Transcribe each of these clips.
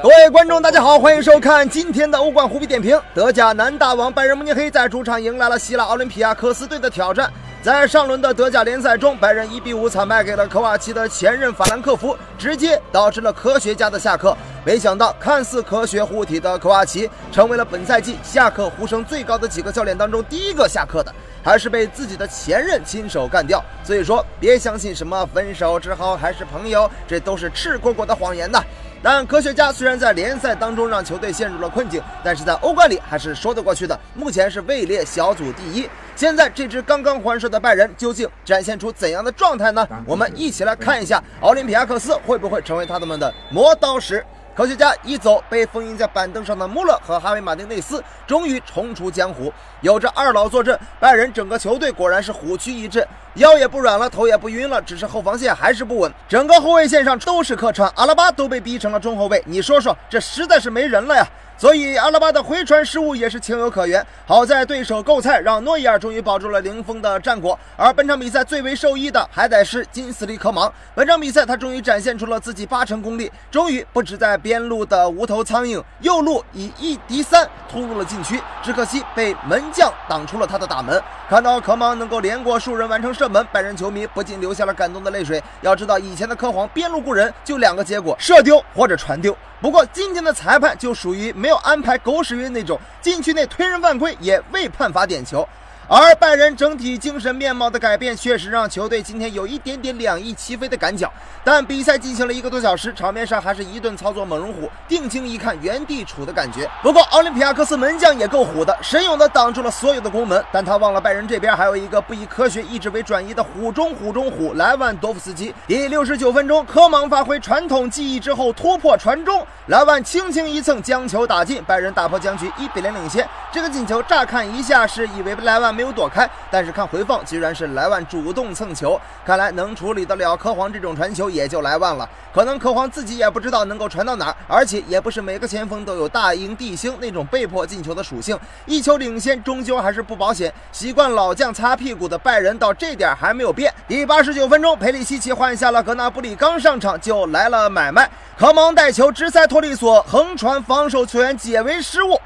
各位观众，大家好，欢迎收看今天的欧冠虎皮点评。德甲南大王拜仁慕尼黑在主场迎来了希腊奥林匹亚科斯队的挑战。在上轮的德甲联赛中，拜仁1比5惨败给了科瓦奇的前任法兰克福，直接导致了科学家的下课。没想到，看似科学护体的科瓦奇，成为了本赛季下课呼声最高的几个教练当中第一个下课的，还是被自己的前任亲手干掉。所以说，别相信什么分手之后还是朋友，这都是赤果果的谎言呐。但科学家虽然在联赛当中让球队陷入了困境，但是在欧冠里还是说得过去的。目前是位列小组第一。现在这支刚刚还手的拜仁究竟展现出怎样的状态呢？我们一起来看一下奥林匹亚克斯会不会成为他们的磨刀石。科学家一走，被封印在板凳上的穆勒和哈维马丁内斯终于重出江湖。有着二老坐镇，拜仁整个球队果然是虎躯一震，腰也不软了，头也不晕了，只是后防线还是不稳。整个后卫线上都是客串，阿拉巴都被逼成了中后卫。你说说，这实在是没人了呀！所以阿拉巴的回传失误也是情有可原。好在对手够菜，让诺伊尔终于保住了零封的战果。而本场比赛最为受益的还得是金斯利科芒。本场比赛他终于展现出了自己八成功力，终于不止在边路的无头苍蝇，右路以一敌三突入了禁区。只可惜被门将挡出了他的大门。看到科芒能够连过数人完成射门，拜仁球迷不禁流下了感动的泪水。要知道以前的科皇边路过人就两个结果：射丢或者传丢。不过今天的裁判就属于没有安排狗屎运那种，禁区内推人犯规也未判罚点球。而拜仁整体精神面貌的改变，确实让球队今天有一点点两翼齐飞的感脚。但比赛进行了一个多小时，场面上还是一顿操作猛如虎，定睛一看原地杵的感觉。不过奥林匹亚克斯门将也够虎的，神勇的挡住了所有的攻门。但他忘了拜仁这边还有一个不以科学意志为转移的虎中虎中虎莱万多夫斯基。第六十九分钟，科芒发挥传统技艺之后突破传中，莱万轻轻一蹭将球打进，拜仁打破僵局，一比零领先。这个进球乍看一下是以为莱万没。有躲开，但是看回放，居然是莱万主动蹭球。看来能处理得了科皇这种传球，也就莱万了。可能科皇自己也不知道能够传到哪儿，而且也不是每个前锋都有大英帝星那种被迫进球的属性。一球领先，终究还是不保险。习惯老将擦屁股的拜仁，到这点还没有变。第八十九分钟，佩里西奇换下了格纳布里，刚上场就来了买卖。科芒带球直塞托利索，横传防守球员解围失误。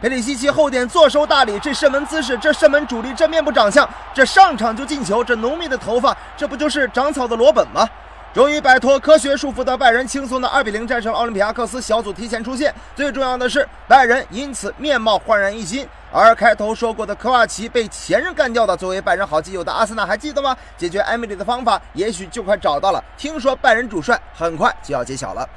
佩里西奇后点坐收大礼，这射门姿势，这射门主力，这面部长相，这上场就进球，这浓密的头发，这不就是长草的罗本吗？终于摆脱科学束缚的拜仁，轻松的二比零战胜奥林匹亚克斯，小组提前出线。最重要的是，拜仁因此面貌焕然一新。而开头说过的科瓦奇被前任干掉的，作为拜仁好基友的阿森纳还记得吗？解决艾米丽的方法，也许就快找到了。听说拜仁主帅很快就要揭晓了。